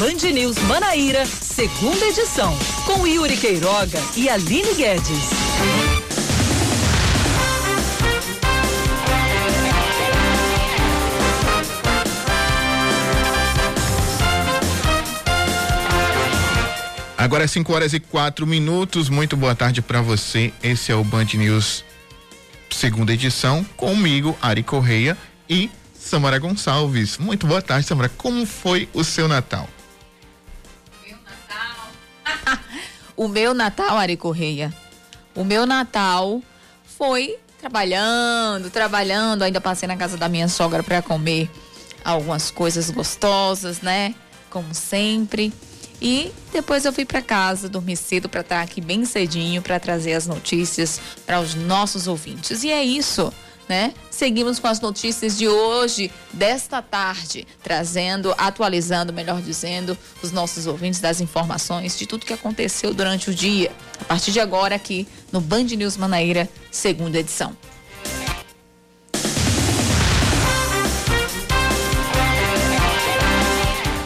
Band News Manaíra, segunda edição, com Yuri Queiroga e Aline Guedes. Agora é 5 horas e 4 minutos. Muito boa tarde para você. Esse é o Band News segunda edição, comigo, Ari Correia e Samara Gonçalves. Muito boa tarde, Samara. Como foi o seu Natal? O meu Natal, Ari Correia. O meu Natal foi trabalhando, trabalhando. Ainda passei na casa da minha sogra para comer algumas coisas gostosas, né? Como sempre. E depois eu fui para casa, dormi cedo para estar aqui bem cedinho para trazer as notícias para os nossos ouvintes. E é isso. Né? Seguimos com as notícias de hoje, desta tarde, trazendo, atualizando, melhor dizendo, os nossos ouvintes das informações de tudo que aconteceu durante o dia. A partir de agora, aqui no Band News Manaíra, segunda edição.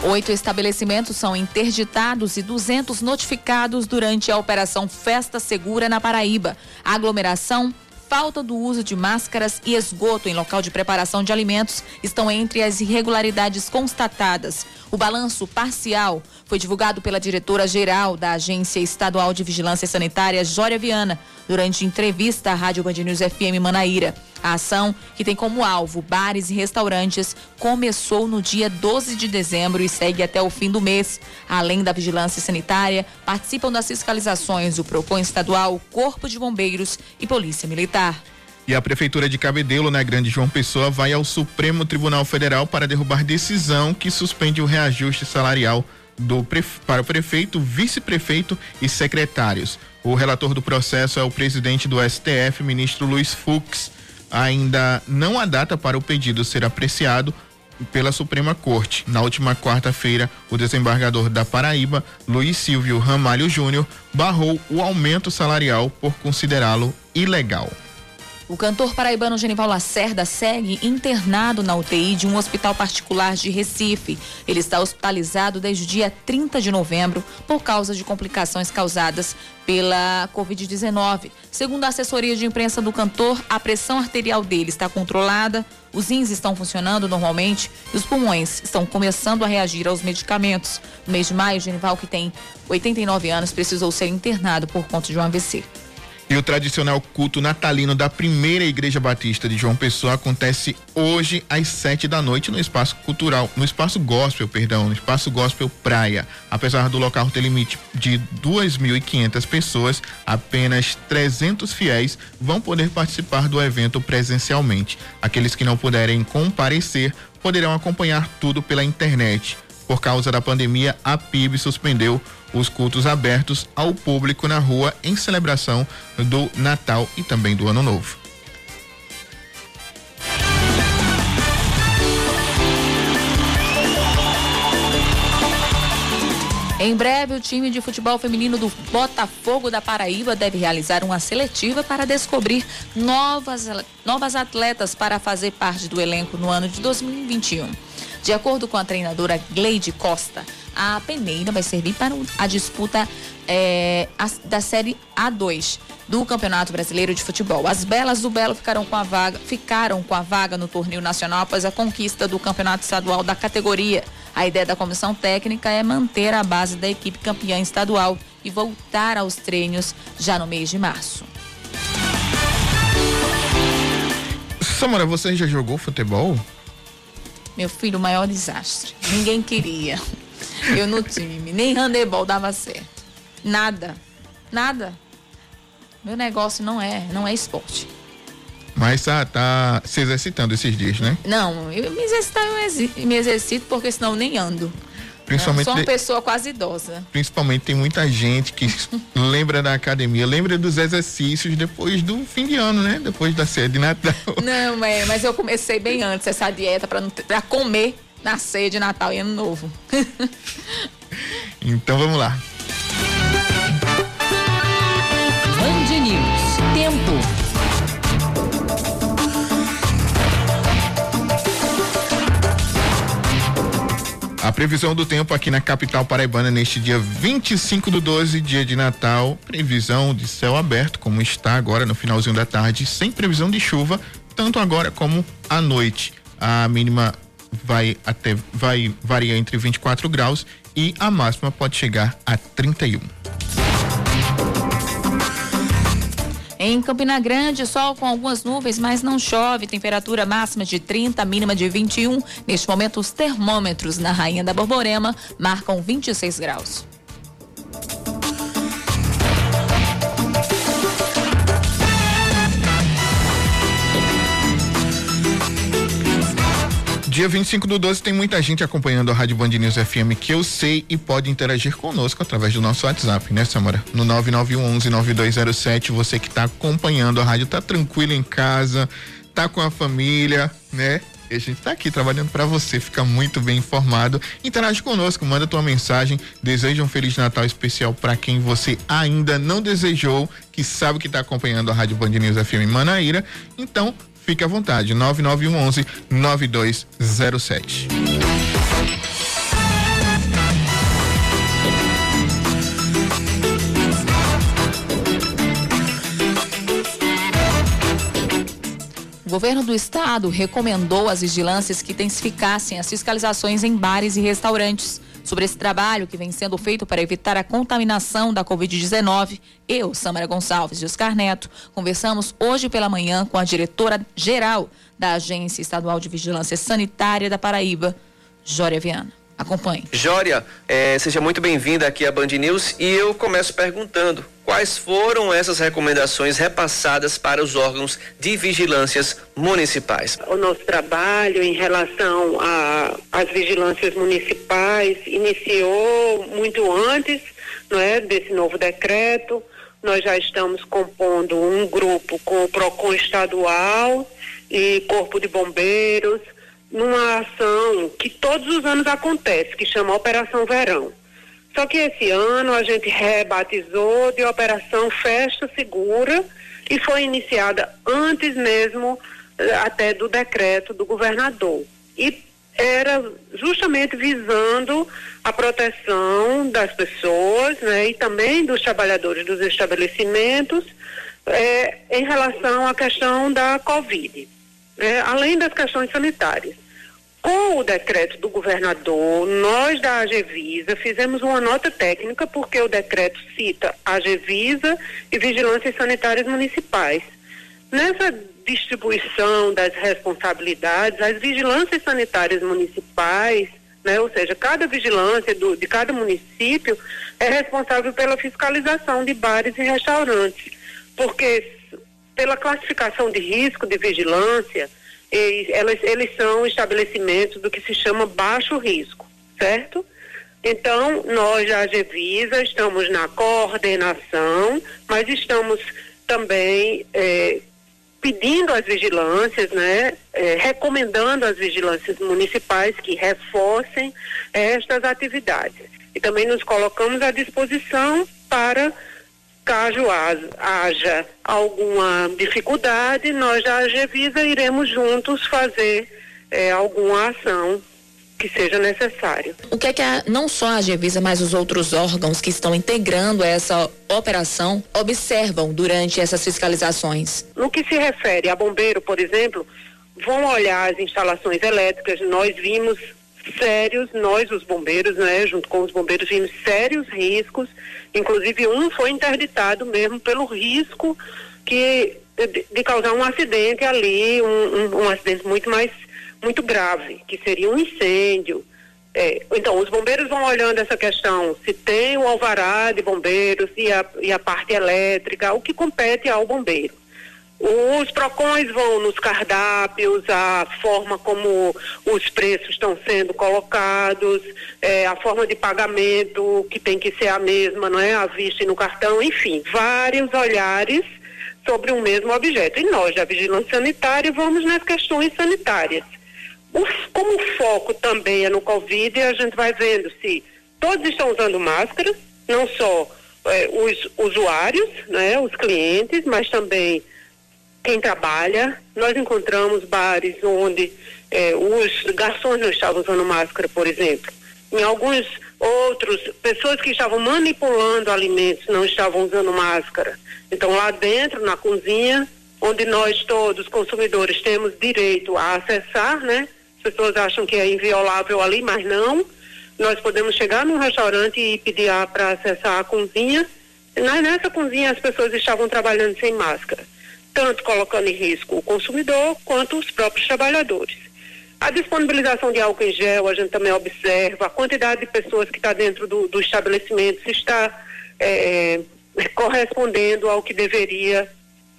Oito estabelecimentos são interditados e 200 notificados durante a Operação Festa Segura na Paraíba. A aglomeração falta do uso de máscaras e esgoto em local de preparação de alimentos estão entre as irregularidades constatadas. O balanço parcial foi divulgado pela diretora-geral da Agência Estadual de Vigilância Sanitária, Jória Viana, durante entrevista à Rádio Band News FM Manaíra. A ação, que tem como alvo bares e restaurantes, começou no dia 12 de dezembro e segue até o fim do mês. Além da vigilância sanitária, participam das fiscalizações o PROCON estadual, Corpo de Bombeiros e Polícia Militar. E a Prefeitura de Cabedelo, na Grande João Pessoa, vai ao Supremo Tribunal Federal para derrubar decisão que suspende o reajuste salarial do, para o prefeito, vice-prefeito e secretários. O relator do processo é o presidente do STF, ministro Luiz Fux ainda não há data para o pedido ser apreciado pela Suprema Corte. Na última quarta-feira, o desembargador da Paraíba, Luiz Silvio Ramalho Júnior, barrou o aumento salarial por considerá-lo ilegal. O cantor paraibano Genival Lacerda segue internado na UTI de um hospital particular de Recife. Ele está hospitalizado desde o dia 30 de novembro por causa de complicações causadas pela Covid-19. Segundo a assessoria de imprensa do cantor, a pressão arterial dele está controlada, os rins estão funcionando normalmente e os pulmões estão começando a reagir aos medicamentos. No mês de maio, Genival, que tem 89 anos, precisou ser internado por conta de um AVC. E o tradicional culto natalino da primeira Igreja Batista de João Pessoa acontece hoje às sete da noite no espaço cultural, no espaço gospel, perdão, no espaço gospel Praia. Apesar do local ter limite de 2.500 pessoas, apenas 300 fiéis vão poder participar do evento presencialmente. Aqueles que não puderem comparecer poderão acompanhar tudo pela internet. Por causa da pandemia, a PIB suspendeu os cultos abertos ao público na rua em celebração do Natal e também do Ano Novo. Em breve, o time de futebol feminino do Botafogo da Paraíba deve realizar uma seletiva para descobrir novas, novas atletas para fazer parte do elenco no ano de 2021. De acordo com a treinadora Gleide Costa, a peneira vai servir para a disputa é, da Série A2 do Campeonato Brasileiro de Futebol. As Belas do Belo ficaram com a vaga, ficaram com a vaga no torneio nacional após a conquista do Campeonato Estadual da categoria. A ideia da comissão técnica é manter a base da equipe campeã estadual e voltar aos treinos já no mês de março. Samara, você já jogou futebol? Meu filho, o maior desastre. Ninguém queria. Eu no time. Nem handebol dava certo. Nada. Nada. Meu negócio não é, não é esporte. Mas tá, tá se exercitando esses dias, né? Não, eu me exercito, eu me exercito porque senão eu nem ando. Principalmente eu sou uma pessoa quase idosa. Principalmente tem muita gente que lembra da academia, lembra dos exercícios depois do fim de ano, né? Depois da ceia de Natal. Não, mas, mas eu comecei bem antes essa dieta para comer na ceia de Natal e Ano Novo. então vamos lá. Band News. Tempo. Previsão do tempo aqui na capital paraibana neste dia 25 do 12, dia de Natal. Previsão de céu aberto, como está agora no finalzinho da tarde, sem previsão de chuva, tanto agora como à noite. A mínima vai até vai varia entre 24 graus e a máxima pode chegar a 31. Em Campina Grande, sol com algumas nuvens, mas não chove. Temperatura máxima de 30, mínima de 21. Neste momento, os termômetros na Rainha da Borborema marcam 26 graus. Dia 25 do 12 tem muita gente acompanhando a Rádio Band News FM que eu sei e pode interagir conosco através do nosso WhatsApp, né, Samara? No 9911-9207. Você que está acompanhando a rádio, tá tranquilo em casa, tá com a família, né? E a gente está aqui trabalhando para você ficar muito bem informado. Interage conosco, manda tua mensagem, deseja um feliz Natal especial para quem você ainda não desejou, que sabe que está acompanhando a Rádio Band News FM Manaíra. Então, Fique à vontade, 9911 9207. O governo do estado recomendou às vigilâncias que intensificassem as fiscalizações em bares e restaurantes Sobre esse trabalho que vem sendo feito para evitar a contaminação da Covid-19, eu, Samara Gonçalves e Oscar Neto, conversamos hoje pela manhã com a diretora-geral da Agência Estadual de Vigilância Sanitária da Paraíba, Jória Viana. Acompanhe. Jória, é, seja muito bem-vinda aqui à Band News e eu começo perguntando quais foram essas recomendações repassadas para os órgãos de vigilâncias municipais. O nosso trabalho em relação às vigilâncias municipais iniciou muito antes não é, desse novo decreto. Nós já estamos compondo um grupo com o PROCON estadual e Corpo de Bombeiros, numa ação que todos os anos acontece, que chama Operação Verão. Só que esse ano a gente rebatizou de Operação Festa Segura e foi iniciada antes mesmo eh, até do decreto do governador. E era justamente visando a proteção das pessoas né, e também dos trabalhadores dos estabelecimentos eh, em relação à questão da Covid, né, além das questões sanitárias. Com o decreto do governador, nós da AGVISA fizemos uma nota técnica, porque o decreto cita AGVISA e Vigilâncias Sanitárias Municipais. Nessa distribuição das responsabilidades, as vigilâncias sanitárias municipais, né, ou seja, cada vigilância do, de cada município é responsável pela fiscalização de bares e restaurantes, porque pela classificação de risco de vigilância, eles, eles são estabelecimentos do que se chama baixo risco, certo? Então, nós, a Agevisa, estamos na coordenação, mas estamos também é, pedindo às vigilâncias, né, é, recomendando às vigilâncias municipais que reforcem estas atividades. E também nos colocamos à disposição para Caso haja alguma dificuldade, nós da AGVISA iremos juntos fazer é, alguma ação que seja necessário. O que é que a, não só a AGVISA, mas os outros órgãos que estão integrando essa operação observam durante essas fiscalizações? No que se refere a bombeiro, por exemplo, vão olhar as instalações elétricas. Nós vimos sérios, nós os bombeiros, né, junto com os bombeiros, vimos sérios riscos, inclusive um foi interditado mesmo pelo risco que de, de causar um acidente ali, um, um, um, acidente muito mais, muito grave, que seria um incêndio. É, então, os bombeiros vão olhando essa questão, se tem o alvará de bombeiros e a, e a parte elétrica, o que compete ao bombeiro. Os PROCONs vão nos cardápios, a forma como os preços estão sendo colocados, é, a forma de pagamento que tem que ser a mesma, não é? A vista e no cartão, enfim, vários olhares sobre um mesmo objeto. E nós, da Vigilância Sanitária, vamos nas questões sanitárias. O, como o foco também é no Covid, a gente vai vendo se todos estão usando máscaras, não só é, os usuários, né, os clientes, mas também quem trabalha. Nós encontramos bares onde eh, os garçons não estavam usando máscara, por exemplo. Em alguns outros, pessoas que estavam manipulando alimentos não estavam usando máscara. Então, lá dentro, na cozinha, onde nós todos, consumidores, temos direito a acessar, né? As pessoas acham que é inviolável ali, mas não. Nós podemos chegar num restaurante e pedir para acessar a cozinha. Nessa cozinha, as pessoas estavam trabalhando sem máscara, tanto colocando em risco o consumidor quanto os próprios trabalhadores. A disponibilização de álcool em gel, a gente também observa, a quantidade de pessoas que está dentro do, do estabelecimento se está é, correspondendo ao que deveria,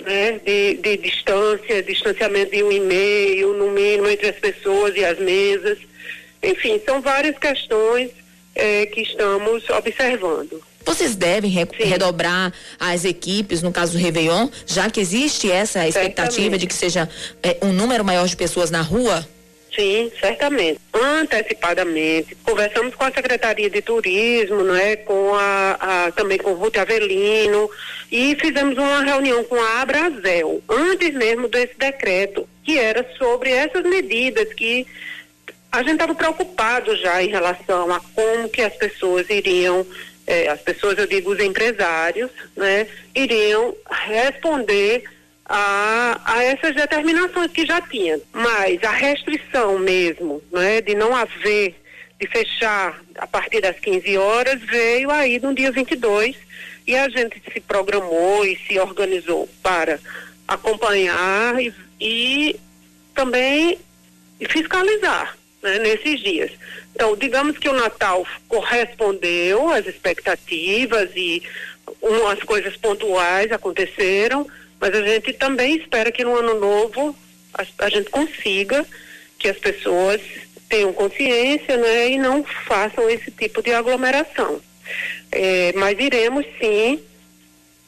né, de, de distância, distanciamento de um e meio, no mínimo, entre as pessoas e as mesas. Enfim, são várias questões é, que estamos observando. Vocês devem re Sim. redobrar as equipes, no caso do Réveillon, já que existe essa expectativa Certamente. de que seja é, um número maior de pessoas na rua? Sim, certamente. Antecipadamente, conversamos com a Secretaria de Turismo, né, com a, a também com o Ruth Avelino e fizemos uma reunião com a Abrazel, antes mesmo desse decreto, que era sobre essas medidas que a gente estava preocupado já em relação a como que as pessoas iriam, eh, as pessoas, eu digo os empresários, né, iriam responder a, a essas determinações que já tinha. Mas a restrição mesmo, né, de não haver, de fechar a partir das 15 horas, veio aí no dia 22 e a gente se programou e se organizou para acompanhar e, e também fiscalizar né, nesses dias. Então, digamos que o Natal correspondeu às expectativas e umas coisas pontuais aconteceram, mas a gente também espera que no ano novo a, a gente consiga que as pessoas tenham consciência né, e não façam esse tipo de aglomeração. É, mas iremos sim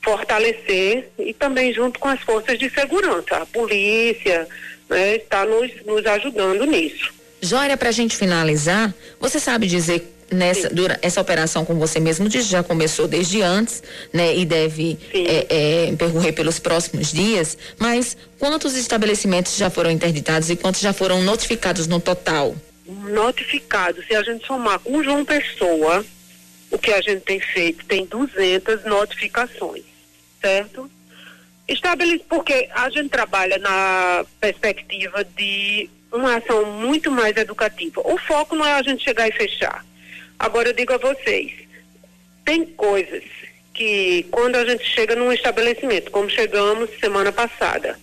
fortalecer e também junto com as forças de segurança, a polícia né, está nos, nos ajudando nisso. Jória, para a gente finalizar, você sabe dizer nessa dura, essa operação com você mesmo disse, já começou desde antes, né? E deve é, é, percorrer pelos próximos dias. Mas quantos estabelecimentos já foram interditados e quantos já foram notificados no total? Notificados, se a gente somar com João Pessoa, o que a gente tem feito tem 200 notificações, certo? Estabelece porque a gente trabalha na perspectiva de uma ação muito mais educativa. O foco não é a gente chegar e fechar. Agora eu digo a vocês, tem coisas que quando a gente chega num estabelecimento, como chegamos semana passada,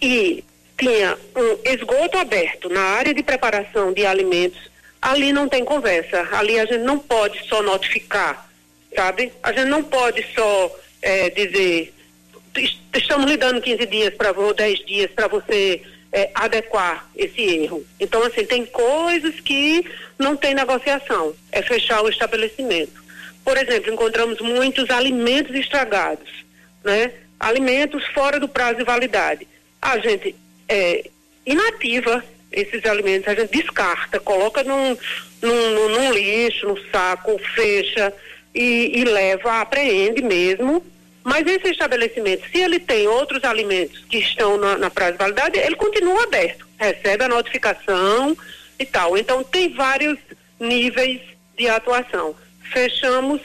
e tinha um esgoto aberto na área de preparação de alimentos, ali não tem conversa. Ali a gente não pode só notificar, sabe? A gente não pode só é, dizer estamos lhe dando 15 dias para ou 10 dias para você é, adequar esse erro. Então, assim, tem coisas que não tem negociação, é fechar o estabelecimento. Por exemplo, encontramos muitos alimentos estragados, né? Alimentos fora do prazo de validade. A gente é, inativa esses alimentos, a gente descarta, coloca num, num, num lixo, no saco, fecha e, e leva, apreende mesmo mas esse estabelecimento, se ele tem outros alimentos que estão na, na prazo de validade, ele continua aberto, recebe a notificação e tal. Então tem vários níveis de atuação. Fechamos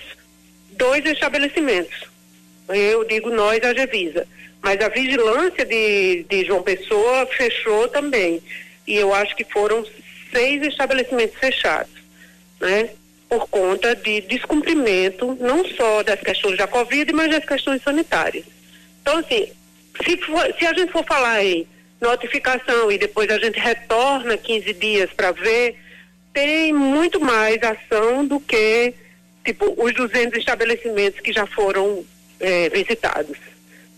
dois estabelecimentos. Eu digo nós, a Gevisa. Mas a vigilância de, de João Pessoa fechou também. E eu acho que foram seis estabelecimentos fechados. Né? Por conta de descumprimento não só das questões da Covid, mas das questões sanitárias. Então, assim, se, for, se a gente for falar em notificação e depois a gente retorna 15 dias para ver, tem muito mais ação do que, tipo, os 200 estabelecimentos que já foram é, visitados,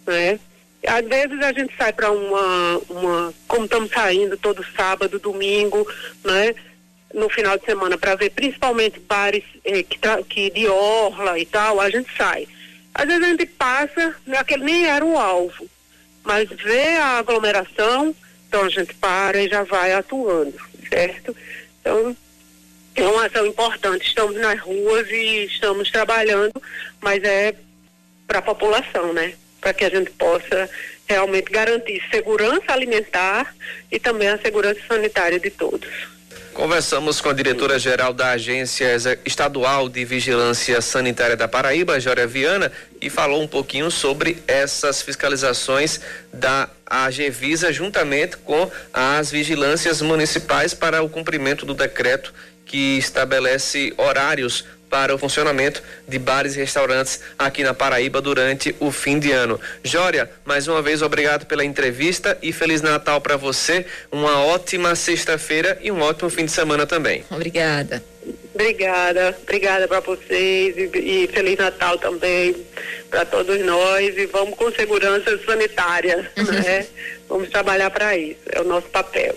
né? Às vezes a gente sai para uma, uma, como estamos saindo todo sábado, domingo, né? No final de semana para ver principalmente bares eh, que, que de orla e tal, a gente sai. Às vezes a gente passa, né, aquele nem era o alvo, mas vê a aglomeração, então a gente para e já vai atuando, certo? Então, é uma ação importante. Estamos nas ruas e estamos trabalhando, mas é para a população, né? Para que a gente possa realmente garantir segurança alimentar e também a segurança sanitária de todos. Conversamos com a diretora-geral da Agência Estadual de Vigilância Sanitária da Paraíba, Jória Viana, e falou um pouquinho sobre essas fiscalizações da AGVISA juntamente com as vigilâncias municipais para o cumprimento do decreto que estabelece horários para o funcionamento de bares e restaurantes aqui na Paraíba durante o fim de ano. Jória, mais uma vez obrigado pela entrevista e feliz Natal para você. Uma ótima sexta-feira e um ótimo fim de semana também. Obrigada. Obrigada, obrigada para vocês e, e, Feliz Natal também para todos nós e vamos com segurança sanitária, né? Vamos trabalhar para isso, é o nosso papel.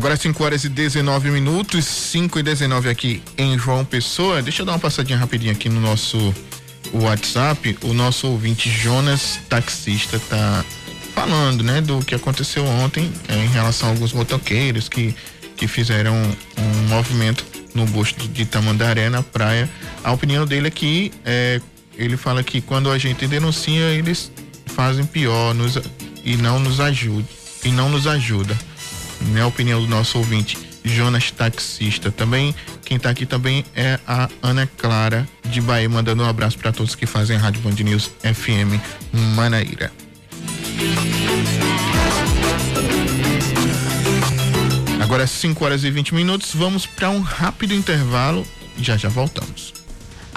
Agora 5 horas e 19 minutos, 5 e 19 aqui em João Pessoa. Deixa eu dar uma passadinha rapidinho aqui no nosso WhatsApp. O nosso ouvinte Jonas, taxista, tá falando, né, do que aconteceu ontem é, em relação a alguns motoqueiros que, que fizeram um movimento no busto de Tamandaré, na praia. A opinião dele é que é, ele fala que quando a gente denuncia, eles fazem pior nos, e não nos ajuda. E não nos ajuda né? A opinião do nosso ouvinte Jonas Taxista. Também, quem está aqui também é a Ana Clara de Bahia, mandando um abraço para todos que fazem a Rádio Band News FM Manaíra. Agora 5 horas e 20 minutos, vamos para um rápido intervalo e já já voltamos.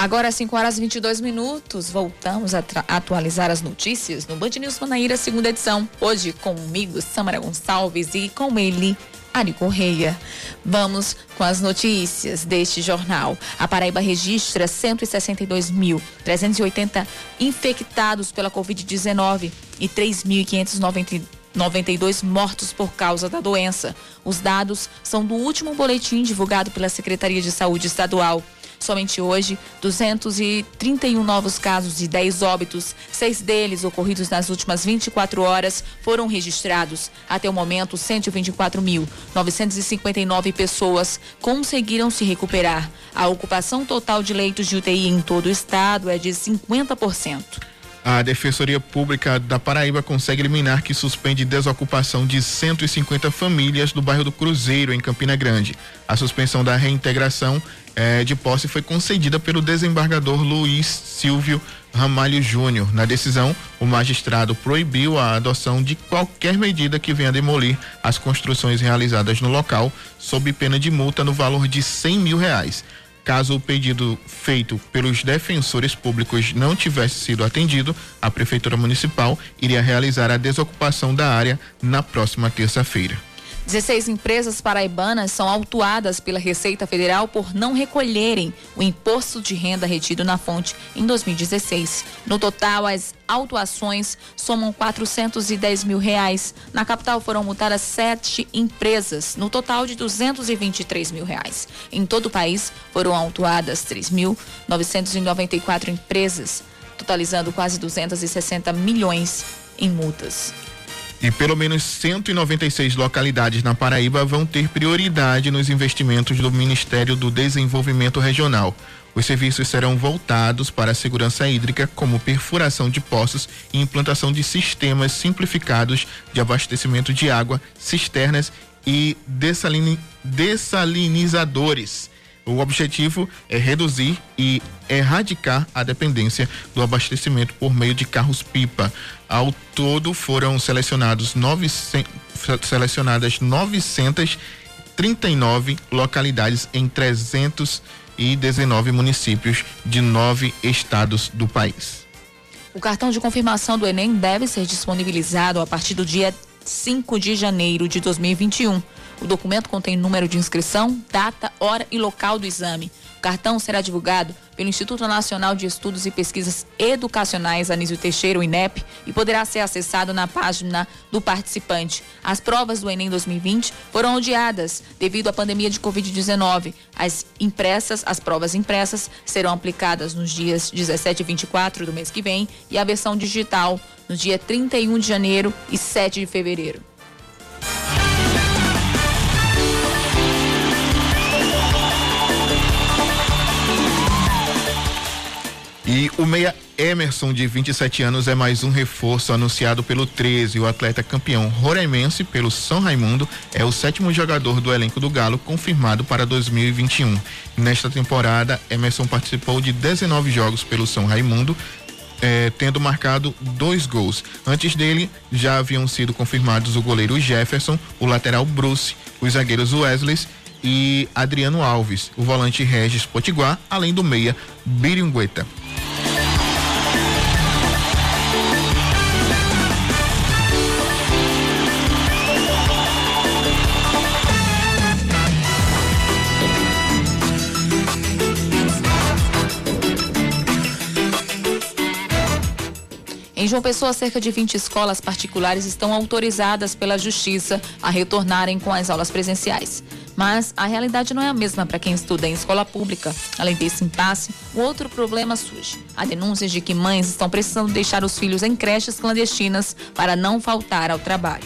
Agora, às 5 horas e 22 minutos, voltamos a atualizar as notícias no Band News Manaíra, segunda edição. Hoje, comigo, Samara Gonçalves, e com ele, Ari Correia. Vamos com as notícias deste jornal. A Paraíba registra 162.380 infectados pela Covid-19 e 3.592 mortos por causa da doença. Os dados são do último boletim divulgado pela Secretaria de Saúde Estadual. Somente hoje, 231 novos casos e 10 óbitos, seis deles ocorridos nas últimas 24 horas, foram registrados. Até o momento, 124.959 pessoas conseguiram se recuperar. A ocupação total de leitos de UTI em todo o estado é de 50%. A Defensoria Pública da Paraíba consegue eliminar que suspende desocupação de 150 famílias do bairro do Cruzeiro, em Campina Grande. A suspensão da reintegração eh, de posse foi concedida pelo desembargador Luiz Silvio Ramalho Júnior. Na decisão, o magistrado proibiu a adoção de qualquer medida que venha demolir as construções realizadas no local, sob pena de multa no valor de 100 mil reais. Caso o pedido feito pelos defensores públicos não tivesse sido atendido, a Prefeitura Municipal iria realizar a desocupação da área na próxima terça-feira. 16 empresas paraibanas são autuadas pela Receita Federal por não recolherem o imposto de renda retido na fonte em 2016. No total, as autuações somam 410 mil reais. Na capital foram multadas sete empresas, no total de 223 mil reais. Em todo o país foram autuadas 3.994 empresas, totalizando quase 260 milhões em multas. E pelo menos 196 localidades na Paraíba vão ter prioridade nos investimentos do Ministério do Desenvolvimento Regional. Os serviços serão voltados para a segurança hídrica, como perfuração de poços e implantação de sistemas simplificados de abastecimento de água, cisternas e dessalinizadores o objetivo é reduzir e erradicar a dependência do abastecimento por meio de carros-pipa. Ao todo foram selecionados 900, selecionadas 939 localidades em 319 municípios de nove estados do país. O cartão de confirmação do Enem deve ser disponibilizado a partir do dia 5 de janeiro de 2021. O documento contém número de inscrição, data, hora e local do exame. O cartão será divulgado pelo Instituto Nacional de Estudos e Pesquisas Educacionais Anísio Teixeira, o INEP, e poderá ser acessado na página do participante. As provas do Enem 2020 foram adiadas devido à pandemia de Covid-19. As impressas, as provas impressas serão aplicadas nos dias 17 e 24 do mês que vem e a versão digital no dia 31 de janeiro e 7 de fevereiro. E o meia Emerson, de 27 anos, é mais um reforço anunciado pelo 13. O atleta campeão roraimense pelo São Raimundo é o sétimo jogador do elenco do Galo, confirmado para 2021. Nesta temporada, Emerson participou de 19 jogos pelo São Raimundo, eh, tendo marcado dois gols. Antes dele, já haviam sido confirmados o goleiro Jefferson, o lateral Bruce, os zagueiros Wesley e Adriano Alves, o volante Regis Potiguar, além do meia Biringueta. Em João Pessoa, cerca de 20 escolas particulares estão autorizadas pela Justiça a retornarem com as aulas presenciais. Mas a realidade não é a mesma para quem estuda em escola pública. Além desse impasse, outro problema surge. Há denúncias de que mães estão precisando deixar os filhos em creches clandestinas para não faltar ao trabalho.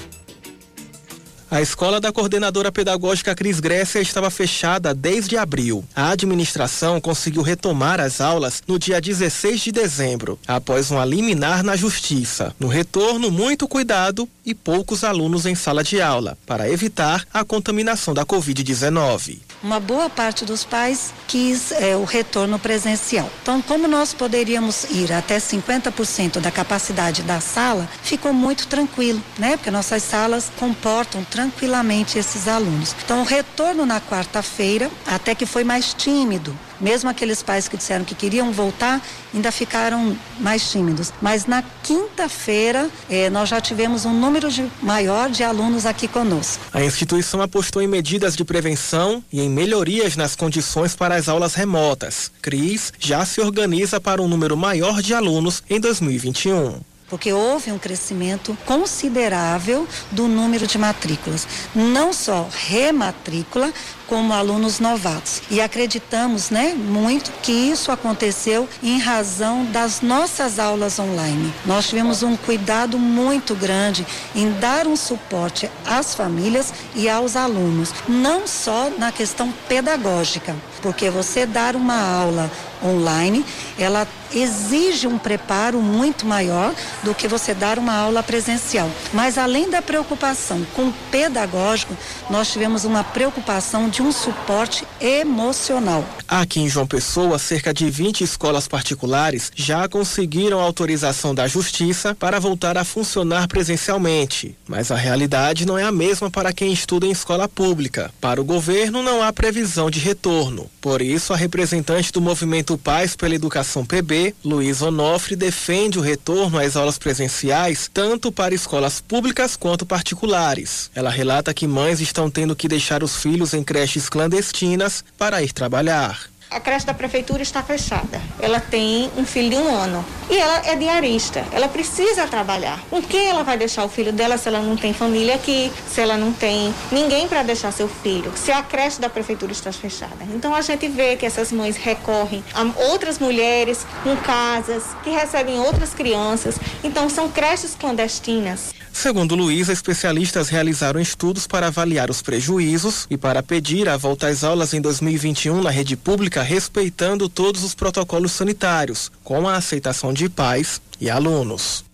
A escola da coordenadora pedagógica Cris Grécia estava fechada desde abril. A administração conseguiu retomar as aulas no dia 16 de dezembro, após um liminar na justiça. No retorno, muito cuidado e poucos alunos em sala de aula, para evitar a contaminação da Covid-19. Uma boa parte dos pais quis é, o retorno presencial. Então, como nós poderíamos ir até 50% da capacidade da sala, ficou muito tranquilo, né? Porque nossas salas comportam tranquilamente esses alunos. Então, o retorno na quarta-feira até que foi mais tímido. Mesmo aqueles pais que disseram que queriam voltar, ainda ficaram mais tímidos. Mas na quinta-feira, eh, nós já tivemos um número de, maior de alunos aqui conosco. A instituição apostou em medidas de prevenção e em melhorias nas condições para as aulas remotas. CRIS já se organiza para um número maior de alunos em 2021 porque houve um crescimento considerável do número de matrículas, não só rematrícula, como alunos novatos. E acreditamos, né, muito que isso aconteceu em razão das nossas aulas online. Nós tivemos um cuidado muito grande em dar um suporte às famílias e aos alunos, não só na questão pedagógica, porque você dar uma aula online, ela exige um preparo muito maior do que você dar uma aula presencial. Mas além da preocupação com o pedagógico, nós tivemos uma preocupação de um suporte emocional. Aqui em João Pessoa, cerca de 20 escolas particulares já conseguiram autorização da Justiça para voltar a funcionar presencialmente. Mas a realidade não é a mesma para quem estuda em escola pública. Para o governo, não há previsão de retorno. Por isso, a representante do movimento Paz pela Educação PB, Luiz Onofre, defende o retorno às aulas presenciais tanto para escolas públicas quanto particulares. Ela relata que mães estão tendo que deixar os filhos em creches clandestinas para ir trabalhar. A creche da prefeitura está fechada. Ela tem um filho de um ano. E ela é diarista. Ela precisa trabalhar. Com quem ela vai deixar o filho dela se ela não tem família aqui? Se ela não tem ninguém para deixar seu filho? Se a creche da prefeitura está fechada. Então a gente vê que essas mães recorrem a outras mulheres com casas que recebem outras crianças. Então são creches clandestinas. Segundo Luiz, especialistas realizaram estudos para avaliar os prejuízos e para pedir a volta às aulas em 2021 na rede pública, respeitando todos os protocolos sanitários, com a aceitação de pais e alunos.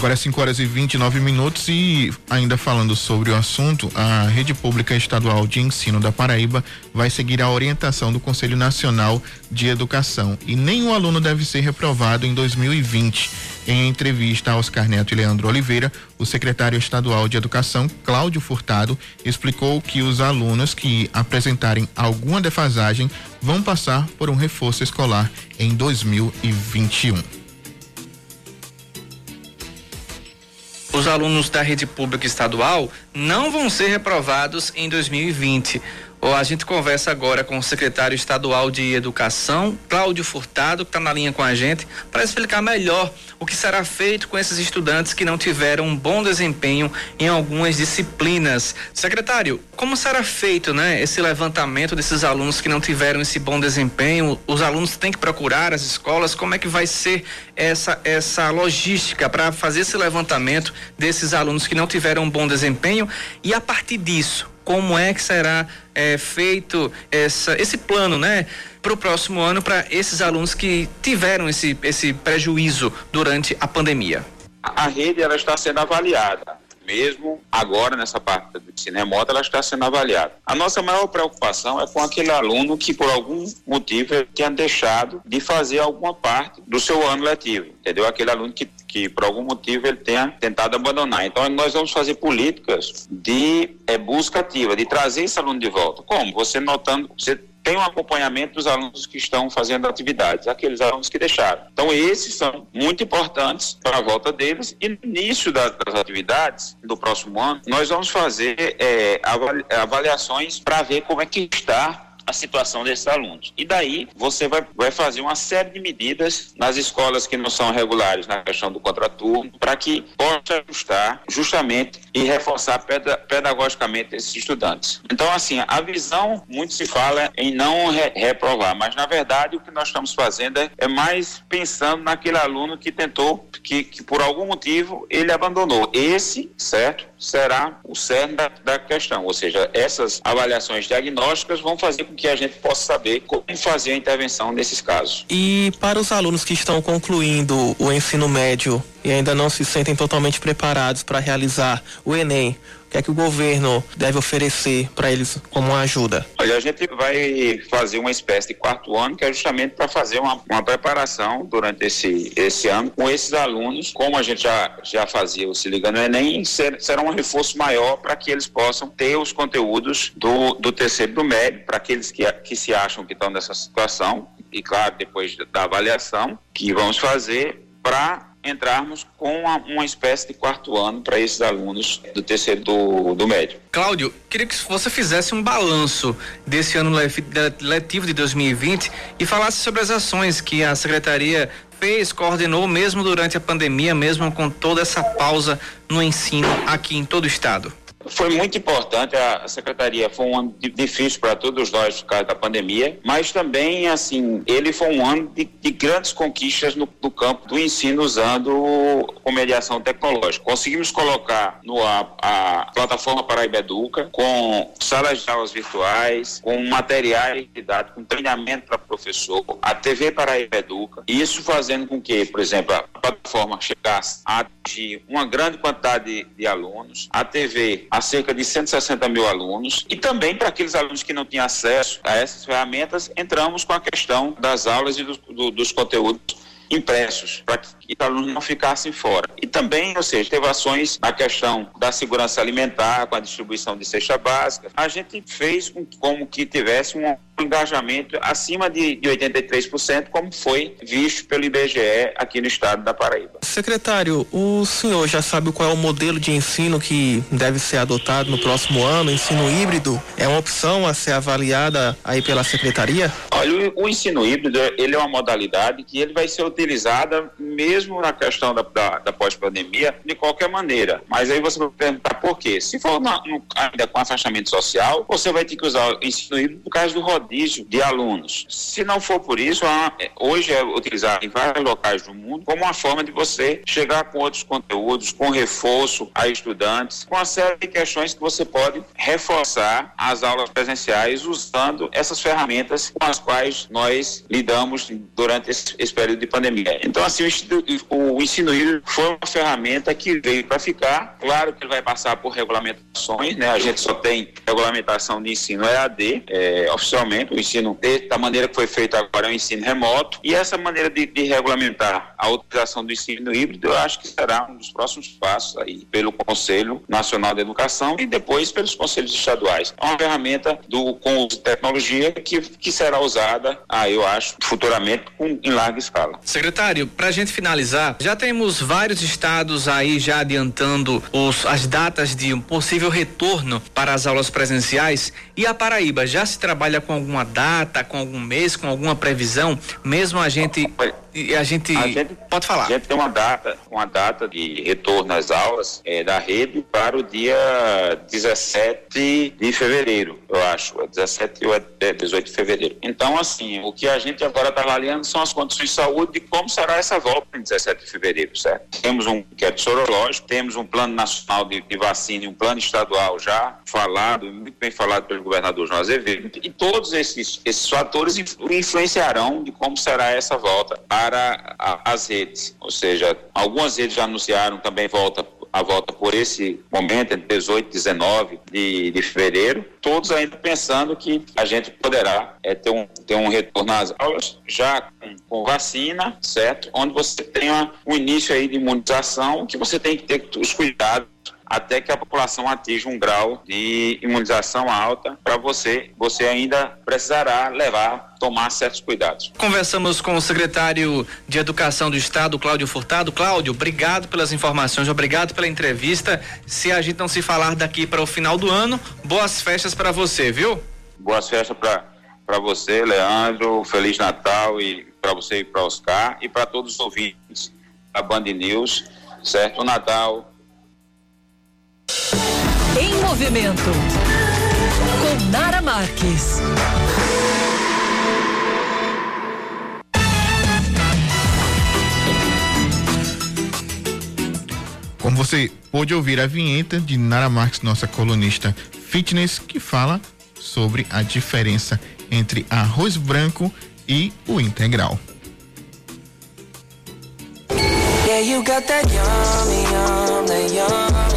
Agora é 5 horas e 29 minutos e ainda falando sobre o assunto, a Rede Pública Estadual de Ensino da Paraíba vai seguir a orientação do Conselho Nacional de Educação e nenhum aluno deve ser reprovado em 2020. Em entrevista a Oscar Neto e Leandro Oliveira, o secretário estadual de Educação, Cláudio Furtado, explicou que os alunos que apresentarem alguma defasagem vão passar por um reforço escolar em 2021. os alunos da rede pública estadual não vão ser reprovados em 2020. A gente conversa agora com o secretário estadual de Educação, Cláudio Furtado, que está na linha com a gente, para explicar melhor o que será feito com esses estudantes que não tiveram um bom desempenho em algumas disciplinas. Secretário, como será feito né, esse levantamento desses alunos que não tiveram esse bom desempenho? Os alunos têm que procurar as escolas? Como é que vai ser essa, essa logística para fazer esse levantamento desses alunos que não tiveram um bom desempenho? E a partir disso, como é que será é, feito essa, esse plano, né? Para o próximo ano, para esses alunos que tiveram esse, esse prejuízo durante a pandemia. A rede ela está sendo avaliada mesmo agora nessa parte do ensino remoto, ela está sendo avaliada. A nossa maior preocupação é com aquele aluno que por algum motivo tenha deixado de fazer alguma parte do seu ano letivo, entendeu? Aquele aluno que que por algum motivo ele tenha tentado abandonar. Então nós vamos fazer políticas de é, busca ativa, de trazer esse aluno de volta. Como? Você notando, você tem um acompanhamento dos alunos que estão fazendo atividades, aqueles alunos que deixaram. Então, esses são muito importantes para a volta deles. E no início das, das atividades do próximo ano, nós vamos fazer é, avaliações para ver como é que está a situação desses alunos. E daí você vai, vai fazer uma série de medidas nas escolas que não são regulares na questão do contraturno, para que possa ajustar justamente e reforçar pedagogicamente esses estudantes. Então, assim, a visão, muito se fala em não re reprovar, mas na verdade o que nós estamos fazendo é, é mais pensando naquele aluno que tentou, que, que por algum motivo ele abandonou. Esse, certo, será o cerne da, da questão, ou seja, essas avaliações diagnósticas vão fazer com que a gente possa saber como fazer a intervenção nesses casos. E para os alunos que estão concluindo o ensino médio e ainda não se sentem totalmente preparados para realizar o Enem, que é que o governo deve oferecer para eles como ajuda? Olha, a gente vai fazer uma espécie de quarto ano que é justamente para fazer uma, uma, preparação durante esse, esse ano com esses alunos, como a gente já, já fazia o Se Liga no Enem, ser, será um reforço maior para que eles possam ter os conteúdos do, do terceiro do médio, para aqueles que, que se acham que estão nessa situação, e claro, depois da avaliação que vamos fazer, para entrarmos com uma, uma, espécie de quarto ano para esses alunos do terceiro do, do médio. Cláudio, queria que você fizesse um balanço desse ano letivo de 2020 e falasse sobre as ações que a secretaria fez, coordenou mesmo durante a pandemia, mesmo com toda essa pausa no ensino aqui em todo o estado. Foi muito importante, a secretaria foi um ano difícil para todos nós por causa da pandemia, mas também, assim, ele foi um ano de, de grandes conquistas no, no, campo do ensino usando com mediação tecnológica. Conseguimos colocar no ar a plataforma Paraíba Educa, com salas de aulas virtuais, com materiais didáticos, com treinamento para professor, a TV Paraíba Educa, isso fazendo com que, por exemplo, a plataforma chegasse a atingir uma grande quantidade de, de alunos, a TV a cerca de 160 mil alunos e também para aqueles alunos que não tinham acesso a essas ferramentas, entramos com a questão das aulas e do, do, dos conteúdos impressos, para que os alunos não ficassem fora. E também, ou seja, teve ações na questão da segurança alimentar, com a distribuição de cesta básica. A gente fez com, como que tivesse um engajamento acima de, de 83%, como foi visto pelo IBGE aqui no estado da Paraíba. Secretário, o senhor já sabe qual é o modelo de ensino que deve ser adotado no próximo ano? Ensino híbrido é uma opção a ser avaliada aí pela secretaria? Olha, o, o ensino híbrido ele é uma modalidade que ele vai ser utilizada mesmo na questão da, da, da pós-pandemia de qualquer maneira. Mas aí você vai perguntar por quê? Se for na, no, ainda com afastamento social, você vai ter que usar o ensino híbrido por causa do rodízio rodízio de alunos. Se não for por isso, hoje é utilizado em vários locais do mundo como uma forma de você chegar com outros conteúdos, com reforço a estudantes, com uma série de questões que você pode reforçar as aulas presenciais usando essas ferramentas com as quais nós lidamos durante esse, esse período de pandemia. Então, assim, o, o ensino híbrido foi uma ferramenta que veio para ficar. Claro que ele vai passar por regulamentações, né? A gente só tem regulamentação de ensino EAD, é, oficialmente o ensino da maneira que foi feito agora é o ensino remoto e essa maneira de, de, regulamentar a utilização do ensino híbrido eu acho que será um dos próximos passos aí pelo Conselho Nacional de Educação e depois pelos conselhos estaduais. É uma ferramenta do com tecnologia que, que será usada, ah, eu acho, futuramente com, em larga escala. Secretário, para a gente finalizar, já temos vários estados aí já adiantando os, as datas de um possível retorno para as aulas presenciais e a Paraíba já se trabalha com alguma data, com algum mês, com alguma previsão, mesmo a gente E a gente, a gente pode falar. A gente tem uma data, uma data de retorno às aulas é, da rede para o dia 17 de fevereiro, eu acho. É 17 ou é 18 de fevereiro. Então, assim, o que a gente agora está avaliando são as condições de saúde de como será essa volta em 17 de fevereiro, certo? Temos um inquérito sorológico, temos um plano nacional de, de vacina e um plano estadual já falado, muito bem falado pelo governador João Azevedo, e todos esses, esses fatores influenciarão de como será essa volta para as redes. Ou seja, algumas redes já anunciaram também volta a volta por esse momento, entre 18 e 19 de, de fevereiro, todos ainda pensando que a gente poderá é, ter, um, ter um retorno às aulas já com, com vacina, certo? Onde você tenha um início aí de imunização, que você tem que ter os cuidados até que a população atinja um grau de imunização alta, para você, você ainda precisará levar, tomar certos cuidados. Conversamos com o secretário de Educação do Estado, Cláudio Furtado. Cláudio, obrigado pelas informações, obrigado pela entrevista. Se a gente não se falar daqui para o final do ano, boas festas para você, viu? Boas festas para para você, Leandro, Feliz Natal e para você e para Oscar e para todos os ouvintes da Band News, certo? O Natal movimento. Com Nara Marques. Como você pôde ouvir a vinheta de Nara Marques, nossa colunista fitness, que fala sobre a diferença entre arroz branco e o integral. Yeah,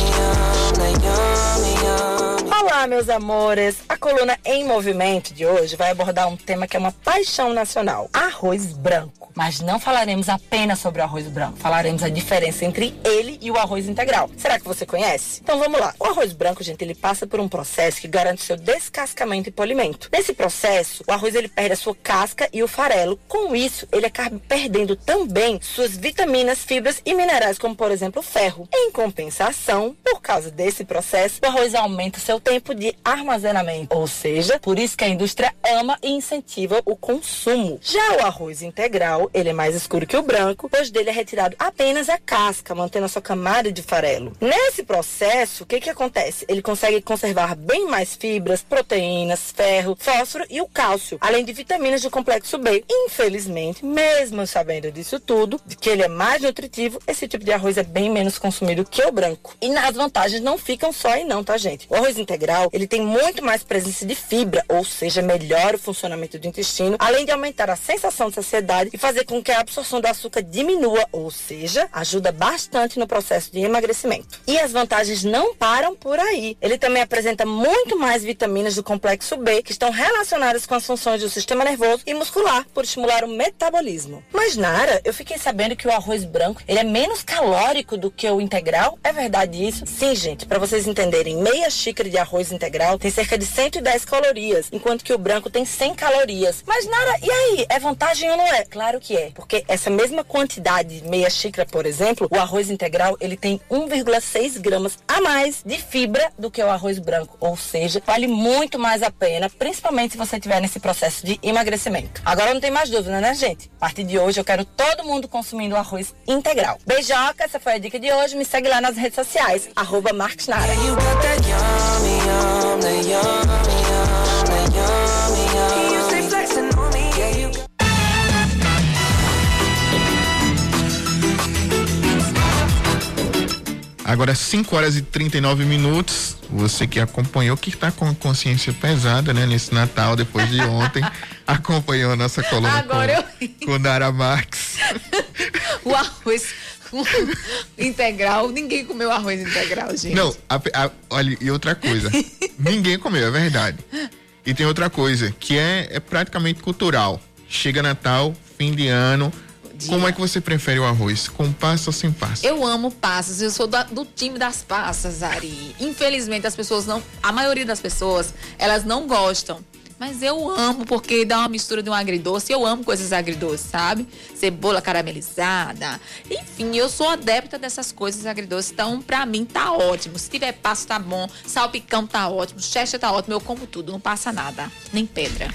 Olá, meus amores. A coluna Em Movimento de hoje vai abordar um tema que é uma paixão nacional: arroz branco. Mas não falaremos apenas sobre o arroz branco, falaremos a diferença entre ele e o arroz integral. Será que você conhece? Então vamos lá. O arroz branco, gente, ele passa por um processo que garante seu descascamento e polimento. Nesse processo, o arroz ele perde a sua casca e o farelo. Com isso, ele acaba perdendo também suas vitaminas, fibras e minerais, como por exemplo o ferro. Em compensação, por causa desse processo, o arroz aumenta seu tempo de armazenamento. Ou seja, por isso que a indústria ama e incentiva o consumo. Já o arroz integral ele é mais escuro que o branco, pois dele é retirado apenas a casca, mantendo a sua camada de farelo. Nesse processo, o que que acontece? Ele consegue conservar bem mais fibras, proteínas, ferro, fósforo e o cálcio, além de vitaminas do complexo B. Infelizmente, mesmo sabendo disso tudo, de que ele é mais nutritivo, esse tipo de arroz é bem menos consumido que o branco. E as vantagens não ficam só aí não, tá gente? O arroz integral, ele tem muito mais presença de fibra, ou seja, melhora o funcionamento do intestino, além de aumentar a sensação de saciedade e fazer com que a absorção do açúcar diminua, ou seja, ajuda bastante no processo de emagrecimento. E as vantagens não param por aí. Ele também apresenta muito mais vitaminas do complexo B que estão relacionadas com as funções do sistema nervoso e muscular por estimular o metabolismo. Mas Nara, eu fiquei sabendo que o arroz branco ele é menos calórico do que o integral. É verdade isso? Sim, gente. Para vocês entenderem, meia xícara de arroz integral tem cerca de 110 calorias, enquanto que o branco tem 100 calorias. Mas Nara, e aí? É vantagem ou não é? Claro que é, porque essa mesma quantidade, meia xícara, por exemplo, o arroz integral, ele tem 1,6 gramas a mais de fibra do que o arroz branco, ou seja, vale muito mais a pena, principalmente se você estiver nesse processo de emagrecimento. Agora não tem mais dúvida, né, gente? A partir de hoje eu quero todo mundo consumindo arroz integral. Beijoca, essa foi a dica de hoje. Me segue lá nas redes sociais, arroba Marques Nara. Agora 5 horas e 39 minutos. Você que acompanhou, que está com consciência pesada, né, nesse Natal, depois de ontem, acompanhou a nossa coluna Agora com, eu... com Dara Marques. o arroz integral, ninguém comeu arroz integral, gente. Não, a, a, olha, e outra coisa, ninguém comeu, é verdade. E tem outra coisa, que é, é praticamente cultural. Chega Natal, fim de ano. Como é que você prefere o arroz? Com passa ou sem passa? Eu amo passas, eu sou da, do time das passas, Ari. Infelizmente as pessoas não, a maioria das pessoas, elas não gostam. Mas eu amo porque dá uma mistura de um agridoce. Eu amo coisas agridoces, sabe? Cebola caramelizada. Enfim, eu sou adepta dessas coisas agridoces. Então, pra mim, tá ótimo. Se tiver passo, tá bom. Salpicão tá ótimo. Chester tá ótimo. Eu como tudo. Não passa nada. Nem pedra.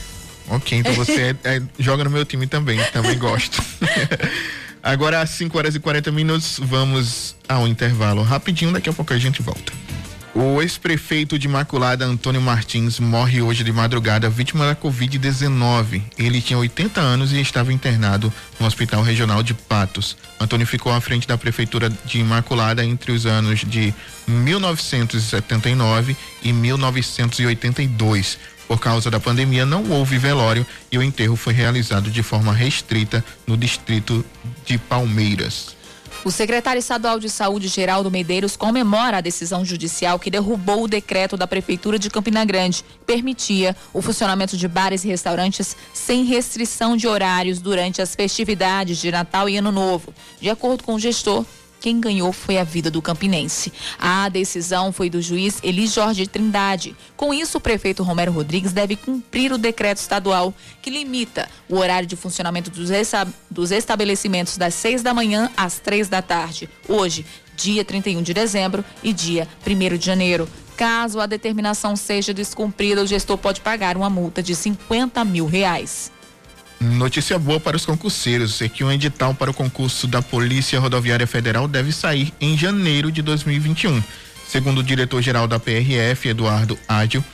Ok, então você é, é, joga no meu time também, também gosto. Agora às 5 horas e 40 minutos, vamos ao intervalo rapidinho, daqui a pouco a gente volta. O ex-prefeito de Imaculada, Antônio Martins, morre hoje de madrugada vítima da Covid-19. Ele tinha 80 anos e estava internado no Hospital Regional de Patos. Antônio ficou à frente da Prefeitura de Imaculada entre os anos de 1979 e 1982. Por causa da pandemia, não houve velório e o enterro foi realizado de forma restrita no distrito de Palmeiras. O secretário estadual de Saúde, Geraldo Medeiros, comemora a decisão judicial que derrubou o decreto da Prefeitura de Campina Grande, que permitia o funcionamento de bares e restaurantes sem restrição de horários durante as festividades de Natal e Ano Novo. De acordo com o gestor, quem ganhou foi a vida do campinense. A decisão foi do juiz Eli Jorge Trindade. Com isso, o prefeito Romero Rodrigues deve cumprir o decreto estadual que limita o horário de funcionamento dos, estabelecimentos das seis da manhã às três da tarde. Hoje, dia 31 de dezembro e dia 1 de janeiro. Caso a determinação seja descumprida, o gestor pode pagar uma multa de 50 mil reais. Notícia boa para os concurseiros é que um edital para o concurso da Polícia Rodoviária Federal deve sair em janeiro de 2021. Segundo o diretor-geral da PRF, Eduardo Ádio,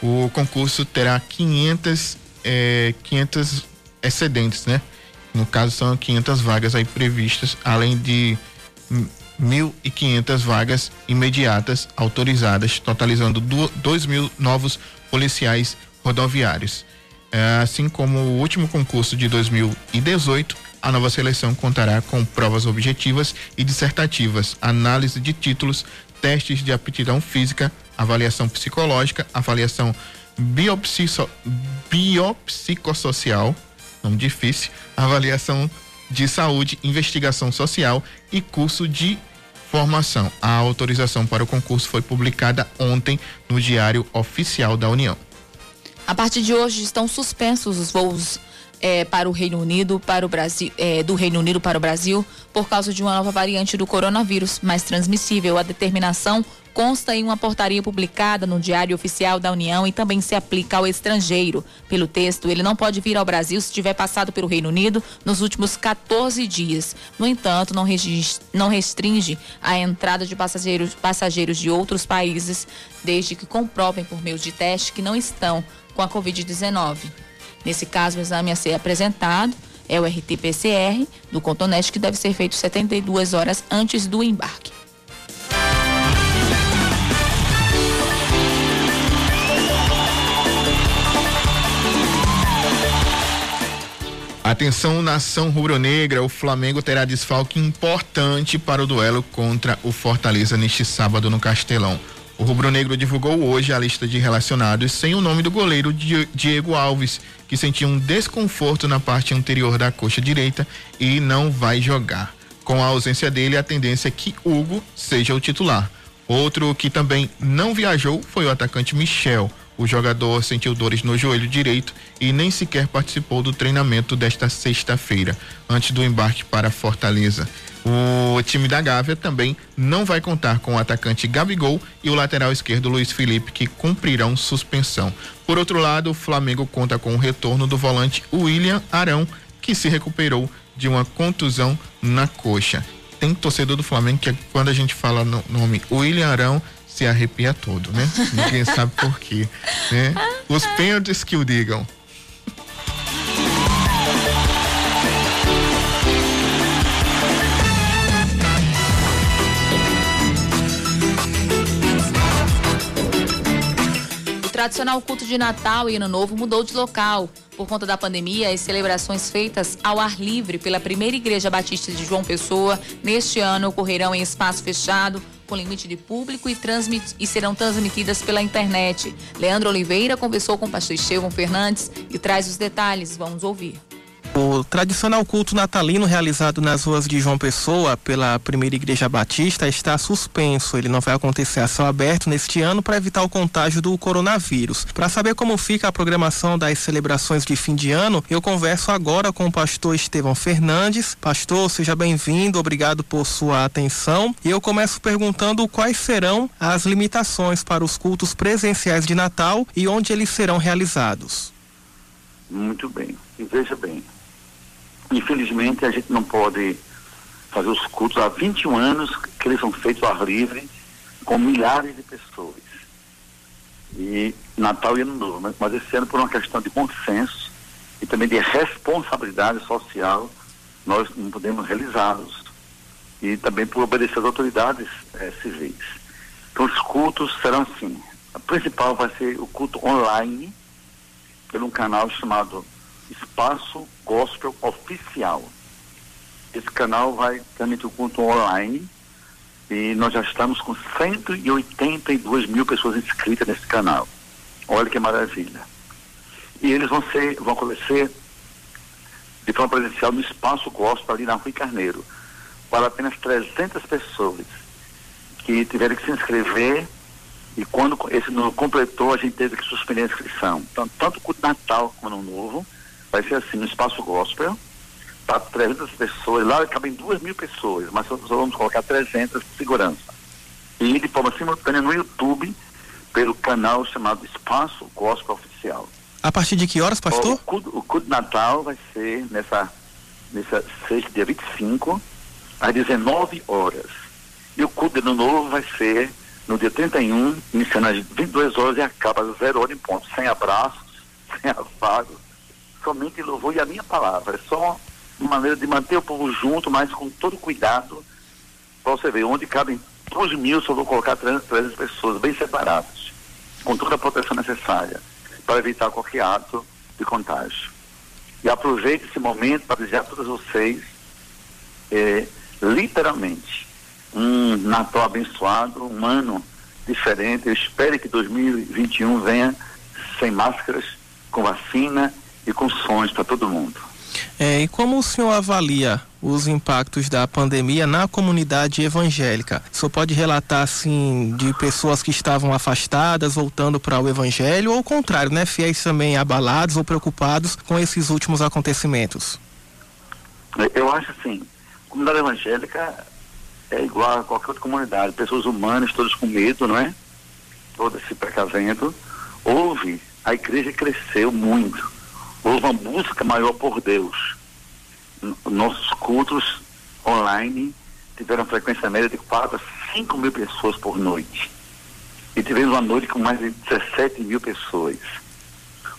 o concurso terá 500, é, 500 excedentes, né? No caso, são 500 vagas aí previstas, além de 1.500 vagas imediatas autorizadas, totalizando 2 mil novos policiais rodoviários. É, assim como o último concurso de 2018, a nova seleção contará com provas objetivas e dissertativas, análise de títulos, testes de aptidão física, avaliação psicológica, avaliação biopsico, biopsicossocial, nome difícil, avaliação de saúde, investigação social e curso de formação. A autorização para o concurso foi publicada ontem no Diário Oficial da União. A partir de hoje estão suspensos os voos é, para o Reino Unido, para o Brasil, é, do Reino Unido para o Brasil, por causa de uma nova variante do coronavírus, mais transmissível. A determinação consta em uma portaria publicada no Diário Oficial da União e também se aplica ao estrangeiro. Pelo texto, ele não pode vir ao Brasil se tiver passado pelo Reino Unido nos últimos 14 dias. No entanto, não, não restringe a entrada de passageiros, passageiros de outros países, desde que comprovem por meio de teste que não estão com a Covid-19. Nesse caso, o exame a ser apresentado é o RT-PCR do Contoneste, que deve ser feito 72 horas antes do embarque. Atenção, nação rubro-negra, o Flamengo terá desfalque importante para o duelo contra o Fortaleza neste sábado no Castelão. O rubro-negro divulgou hoje a lista de relacionados sem o nome do goleiro Diego Alves, que sentiu um desconforto na parte anterior da coxa direita e não vai jogar. Com a ausência dele, a tendência é que Hugo seja o titular. Outro que também não viajou foi o atacante Michel. O jogador sentiu dores no joelho direito e nem sequer participou do treinamento desta sexta-feira, antes do embarque para Fortaleza. O time da Gávea também não vai contar com o atacante Gabigol e o lateral esquerdo Luiz Felipe, que cumprirão suspensão. Por outro lado, o Flamengo conta com o retorno do volante William Arão, que se recuperou de uma contusão na coxa. Tem torcedor do Flamengo que quando a gente fala no nome William Arão, se arrepia todo, né? Ninguém sabe por quê. Né? Os pênaltis que o digam. tradicional culto de Natal e Ano Novo mudou de local. Por conta da pandemia, as celebrações feitas ao ar livre pela primeira Igreja Batista de João Pessoa neste ano ocorrerão em espaço fechado, com limite de público e, transmit, e serão transmitidas pela internet. Leandro Oliveira conversou com o pastor Estevão Fernandes e traz os detalhes. Vamos ouvir. O tradicional culto natalino realizado nas ruas de João Pessoa pela Primeira Igreja Batista está suspenso. Ele não vai acontecer a céu aberto neste ano para evitar o contágio do coronavírus. Para saber como fica a programação das celebrações de fim de ano, eu converso agora com o pastor Estevão Fernandes. Pastor, seja bem-vindo, obrigado por sua atenção. E eu começo perguntando quais serão as limitações para os cultos presenciais de Natal e onde eles serão realizados. Muito bem. E veja bem, infelizmente a gente não pode fazer os cultos há 21 anos que eles são feitos ao ar livre com milhares de pessoas. E Natal e Ano Novo, mas, mas esse ano por uma questão de bom senso e também de responsabilidade social, nós não podemos realizá-los. E também por obedecer às autoridades eh, civis. Então os cultos serão assim. A principal vai ser o culto online, pelo um canal chamado Espaço Gospel Oficial. Esse canal vai transmitir o culto online e nós já estamos com 182 mil pessoas inscritas nesse canal. Olha que maravilha. E eles vão ser, vão acontecer de forma presencial no Espaço Gospel ali na Rui Carneiro, para apenas 300 pessoas que tiveram que se inscrever e quando esse não completou, a gente teve que suspender a inscrição. Então, tanto o Natal como no Novo, vai ser assim, no Espaço Gospel, para 300 pessoas, lá cabem 2 mil pessoas, mas só vamos colocar 300 de segurança. E de forma simultânea no YouTube, pelo canal chamado Espaço Gospel Oficial. A partir de que horas, pastor? O culto, o culto Natal vai ser nessa, nessa sexta, dia 25, às 19 horas. E o culto de ano novo vai ser no dia 31, iniciando às 22 horas e acaba às zero hora em ponto, sem abraços, sem afagos, somente louvor e a minha palavra. É só uma maneira de manter o povo junto, mas com todo cuidado, para você ver, onde cabem 12 mil, só vou colocar 300, 300 pessoas bem separadas, com toda a proteção necessária, para evitar qualquer ato de contágio. E aproveite esse momento para dizer a todos vocês, eh, literalmente, um Natal abençoado, um ano diferente. Eu espero que 2021 venha sem máscaras, com vacina e com sonhos para todo mundo. É, e como o senhor avalia os impactos da pandemia na comunidade evangélica? O senhor pode relatar, assim, de pessoas que estavam afastadas, voltando para o evangelho, ou o contrário, né? Fiéis também abalados ou preocupados com esses últimos acontecimentos? Eu acho assim, a comunidade evangélica é igual a qualquer outra comunidade, pessoas humanas, todos com medo, não é? Todas se precavendo. Houve, a igreja cresceu muito. Houve uma busca maior por Deus. Nossos cultos online tiveram frequência média de 4 a 5 mil pessoas por noite. E tivemos uma noite com mais de 17 mil pessoas.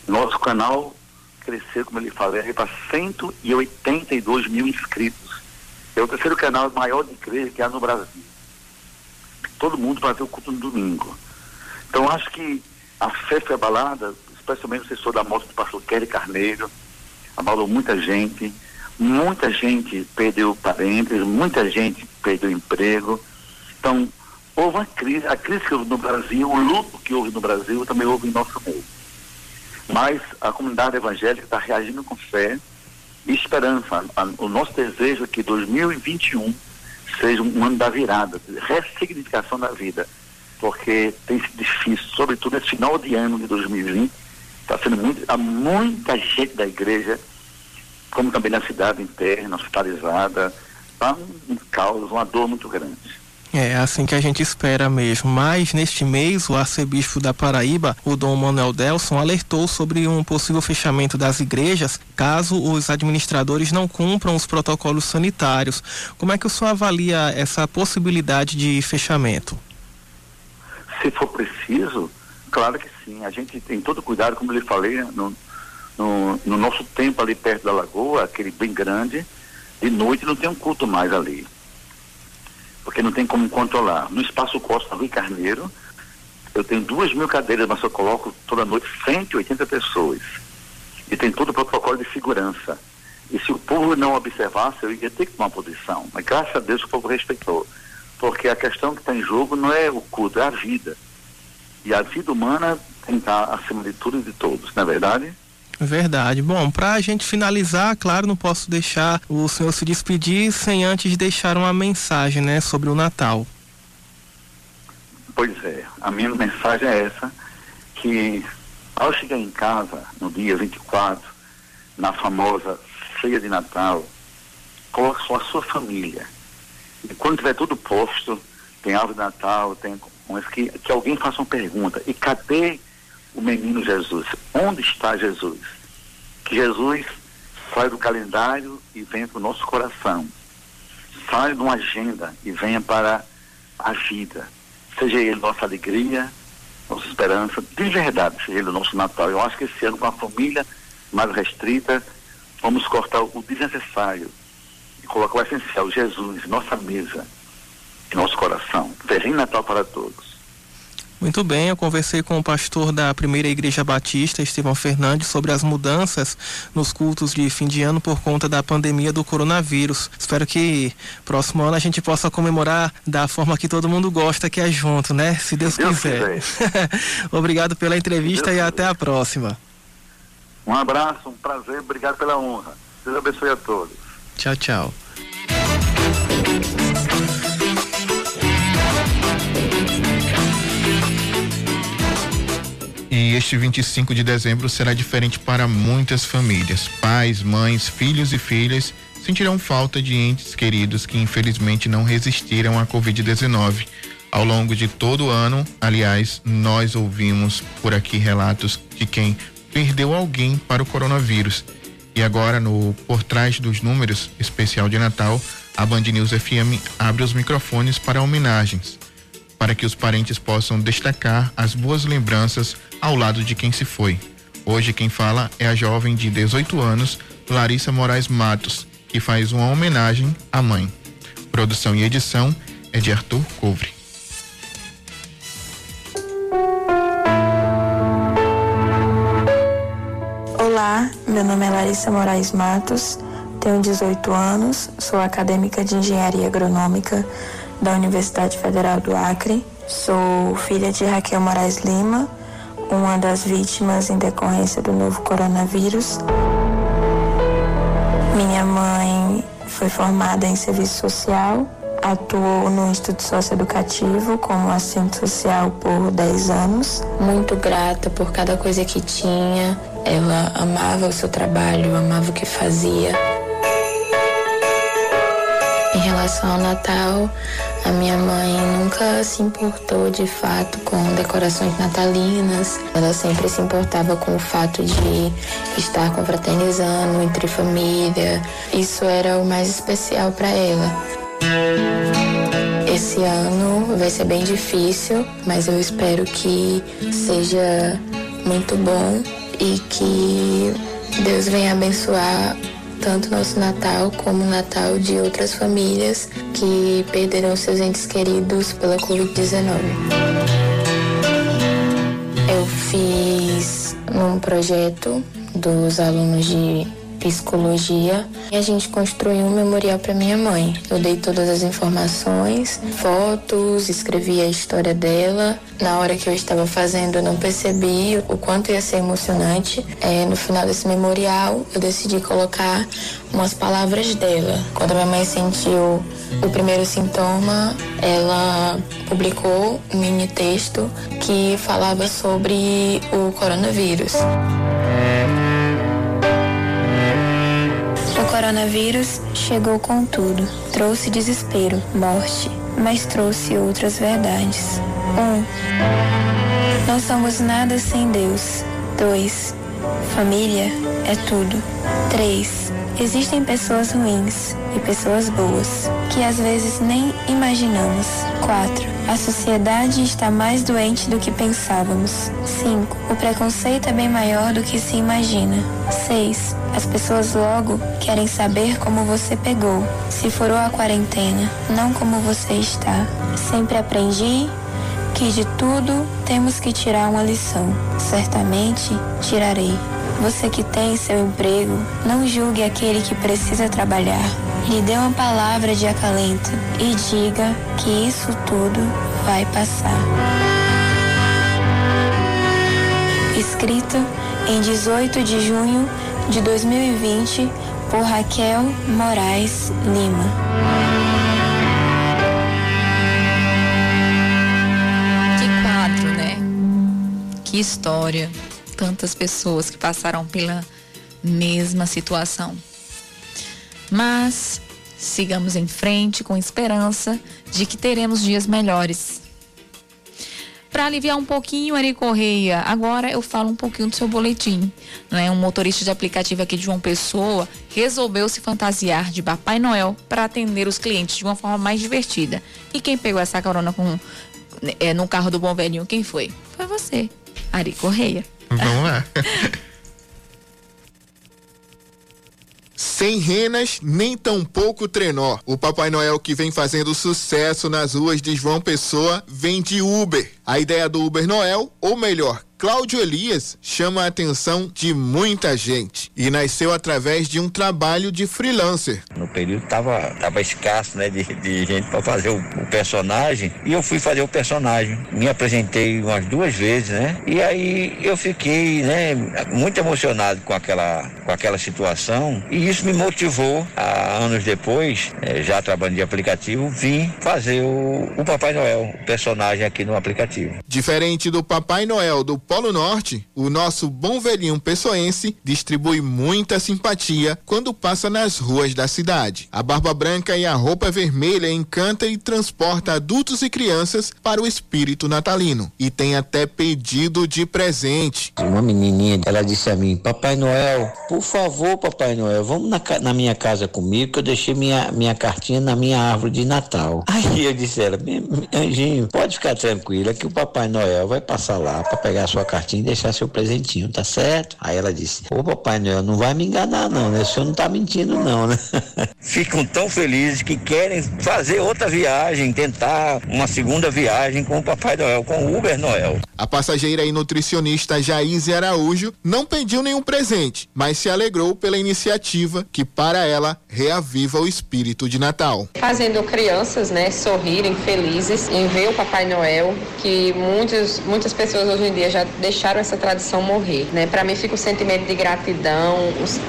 Nosso canal cresceu, como ele falei, para 182 mil inscritos. É o terceiro canal maior de igreja que há no Brasil. Todo mundo vai ver o culto no domingo. Então acho que a fé foi abalada, especialmente o assessor da morte do pastor Kelly Carneiro, abalou muita gente, muita gente perdeu parentes, muita gente perdeu emprego. Então, houve uma crise, a crise que houve no Brasil, o luto que houve no Brasil também houve em nosso meio. Mas a comunidade evangélica está reagindo com fé, e esperança. O nosso desejo é que 2021 seja um ano da virada, de ressignificação da vida, porque tem sido difícil, sobretudo esse final de ano de 2020, está sendo muito, há muita gente da igreja, como também na cidade interna, hospitalizada, está um, um caos, uma dor muito grande. É assim que a gente espera mesmo. Mas neste mês, o arcebispo da Paraíba, o Dom Manuel Delson, alertou sobre um possível fechamento das igrejas caso os administradores não cumpram os protocolos sanitários. Como é que o senhor avalia essa possibilidade de fechamento? Se for preciso, claro que sim. A gente tem todo cuidado, como eu lhe falei, no, no, no nosso tempo ali perto da lagoa, aquele bem grande, de noite não tem um culto mais ali porque não tem como controlar. No Espaço Costa Rui Carneiro, eu tenho duas mil cadeiras, mas eu coloco toda noite 180 pessoas. E tem todo o protocolo de segurança. E se o povo não observasse, eu ia ter que tomar posição. Mas graças a Deus o povo respeitou. Porque a questão que está em jogo não é o culto, é a vida. E a vida humana tem que estar acima de tudo e de todos, não é verdade? Verdade. Bom, para a gente finalizar, claro, não posso deixar o senhor se despedir sem antes deixar uma mensagem, né, sobre o Natal. Pois é, a minha mensagem é essa, que ao chegar em casa no dia 24, na famosa ceia de Natal, coloque só a sua família. E quando tiver tudo posto, tem árvore de Natal, tem que, que alguém faça uma pergunta, e cadê o menino Jesus. Onde está Jesus? Que Jesus saia do calendário e venha para o nosso coração. Saia de uma agenda e venha para a vida. Seja ele nossa alegria, nossa esperança, de verdade, seja ele o nosso Natal. Eu acho que esse ano, com a família mais restrita, vamos cortar o desnecessário e colocar o essencial, Jesus, nossa mesa, em nosso coração. Feliz Natal para todos. Muito bem, eu conversei com o pastor da Primeira Igreja Batista, Estevão Fernandes, sobre as mudanças nos cultos de fim de ano por conta da pandemia do coronavírus. Espero que próximo ano a gente possa comemorar da forma que todo mundo gosta, que é junto, né? Se Deus, Deus quiser. quiser. Obrigado pela entrevista Deus e até a próxima. Um abraço, um prazer, obrigado pela honra. Deus abençoe a todos. Tchau, tchau. E este 25 de dezembro será diferente para muitas famílias. Pais, mães, filhos e filhas sentirão falta de entes queridos que infelizmente não resistiram à Covid-19. Ao longo de todo o ano, aliás, nós ouvimos por aqui relatos de quem perdeu alguém para o coronavírus. E agora, no Por Trás dos Números, especial de Natal, a Band News FM abre os microfones para homenagens para que os parentes possam destacar as boas lembranças ao lado de quem se foi. Hoje quem fala é a jovem de 18 anos, Larissa Moraes Matos, que faz uma homenagem à mãe. Produção e edição é de Arthur Couvre. Olá, meu nome é Larissa Moraes Matos, tenho 18 anos, sou acadêmica de Engenharia Agronômica da Universidade Federal do Acre. Sou filha de Raquel Moraes Lima, uma das vítimas em decorrência do novo coronavírus. Minha mãe foi formada em serviço social, atuou no Instituto Socioeducativo como assistente social por 10 anos. Muito grata por cada coisa que tinha. Ela amava o seu trabalho, amava o que fazia. Em relação ao Natal, a minha mãe nunca se importou de fato com decorações natalinas. Ela sempre se importava com o fato de estar confraternizando entre família. Isso era o mais especial para ela. Esse ano vai ser bem difícil, mas eu espero que seja muito bom e que Deus venha abençoar tanto nosso Natal como o Natal de outras famílias que perderam seus entes queridos pela Covid-19. Eu fiz um projeto dos alunos de psicologia e a gente construiu um memorial para minha mãe. Eu dei todas as informações, fotos, escrevi a história dela. Na hora que eu estava fazendo, eu não percebi o quanto ia ser emocionante. É, no final desse memorial, eu decidi colocar umas palavras dela. Quando a minha mãe sentiu o primeiro sintoma, ela publicou um mini texto que falava sobre o coronavírus. Coronavírus chegou com tudo. Trouxe desespero, morte, mas trouxe outras verdades. 1. Um, não somos nada sem Deus. 2. Família é tudo. 3. Existem pessoas ruins e pessoas boas, que às vezes nem imaginamos. 4. A sociedade está mais doente do que pensávamos. 5. O preconceito é bem maior do que se imagina. 6. As pessoas logo querem saber como você pegou, se furou a quarentena, não como você está. Sempre aprendi que de tudo temos que tirar uma lição. Certamente tirarei. Você que tem seu emprego, não julgue aquele que precisa trabalhar. Lhe dê uma palavra de acalento e diga que isso tudo vai passar. Escrito em 18 de junho de 2020 por Raquel Moraes Lima. Que né? Que história tantas pessoas que passaram pela mesma situação. Mas sigamos em frente com esperança de que teremos dias melhores. Para aliviar um pouquinho, Ari Correia, agora eu falo um pouquinho do seu boletim. Né? Um motorista de aplicativo aqui de João Pessoa resolveu se fantasiar de Papai Noel para atender os clientes de uma forma mais divertida. E quem pegou essa carona com, é, no carro do bom velhinho, quem foi? Foi você, Ari Correia. Vamos lá. Sem renas, nem tampouco trenó. O Papai Noel que vem fazendo sucesso nas ruas de João Pessoa vem de Uber. A ideia do Uber Noel, ou melhor, Cláudio Elias chama a atenção de muita gente e nasceu através de um trabalho de freelancer. No período tava, tava escasso, né, de, de gente para fazer o, o, personagem e eu fui fazer o personagem. Me apresentei umas duas vezes, né? E aí eu fiquei, né, muito emocionado com aquela, com aquela situação e isso me motivou a anos depois, eh, já trabalhando de aplicativo, vim fazer o, o Papai Noel, o personagem aqui no aplicativo. Diferente do Papai Noel do Polo Norte, o nosso bom velhinho pessoense distribui muita simpatia quando passa nas ruas da cidade. A barba branca e a roupa vermelha encanta e transporta adultos e crianças para o espírito natalino. E tem até pedido de presente. Uma menininha, ela disse a mim: Papai Noel, por favor, Papai Noel, vamos na, na minha casa comigo que eu deixei minha, minha cartinha na minha árvore de Natal. Aí eu disse a ela: Anjinho, pode ficar tranquila que o Papai Noel vai passar lá para pegar sua cartinha e deixar seu presentinho, tá certo? Aí ela disse: Ô Papai Noel, não vai me enganar, não, né? O senhor não tá mentindo, não, né? Ficam tão felizes que querem fazer outra viagem, tentar uma segunda viagem com o Papai Noel, com o Uber Noel. A passageira e nutricionista Jaíse Araújo não pediu nenhum presente, mas se alegrou pela iniciativa que, para ela, reaviva o espírito de Natal. Fazendo crianças, né, sorrirem felizes em ver o Papai Noel, que muitos, muitas pessoas hoje em dia já deixaram essa tradição morrer, né? Para mim fica o sentimento de gratidão,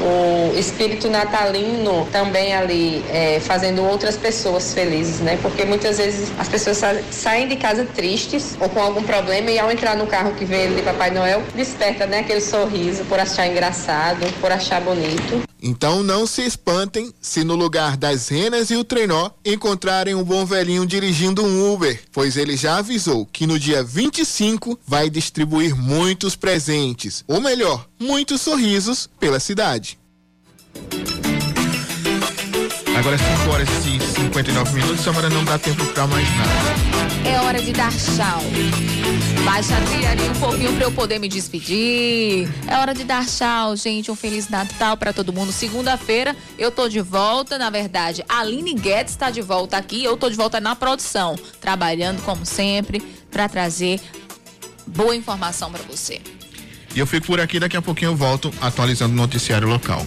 o, espírito natalino também ali é, fazendo outras pessoas felizes, né? Porque muitas vezes as pessoas sa saem de casa tristes ou com algum problema e ao entrar no carro que ele de Papai Noel, desperta, né, aquele sorriso por achar engraçado, por achar bonito. Então não se espantem se no lugar das renas e o trenó encontrarem um bom velhinho dirigindo um Uber, pois ele já avisou que no dia 25 vai distribuir muitos presentes, ou melhor, muitos sorrisos pela cidade. Agora 5 horas e 59 minutos, Samara não dá tempo para mais nada. É hora de dar tchau. Baixa a trilha ali um pouquinho para eu poder me despedir. É hora de dar tchau, gente. Um Feliz Natal para todo mundo. Segunda-feira eu tô de volta. Na verdade, a Aline Guedes está de volta aqui. Eu tô de volta na produção, trabalhando como sempre para trazer boa informação para você. E eu fico por aqui, daqui a pouquinho eu volto atualizando o noticiário local.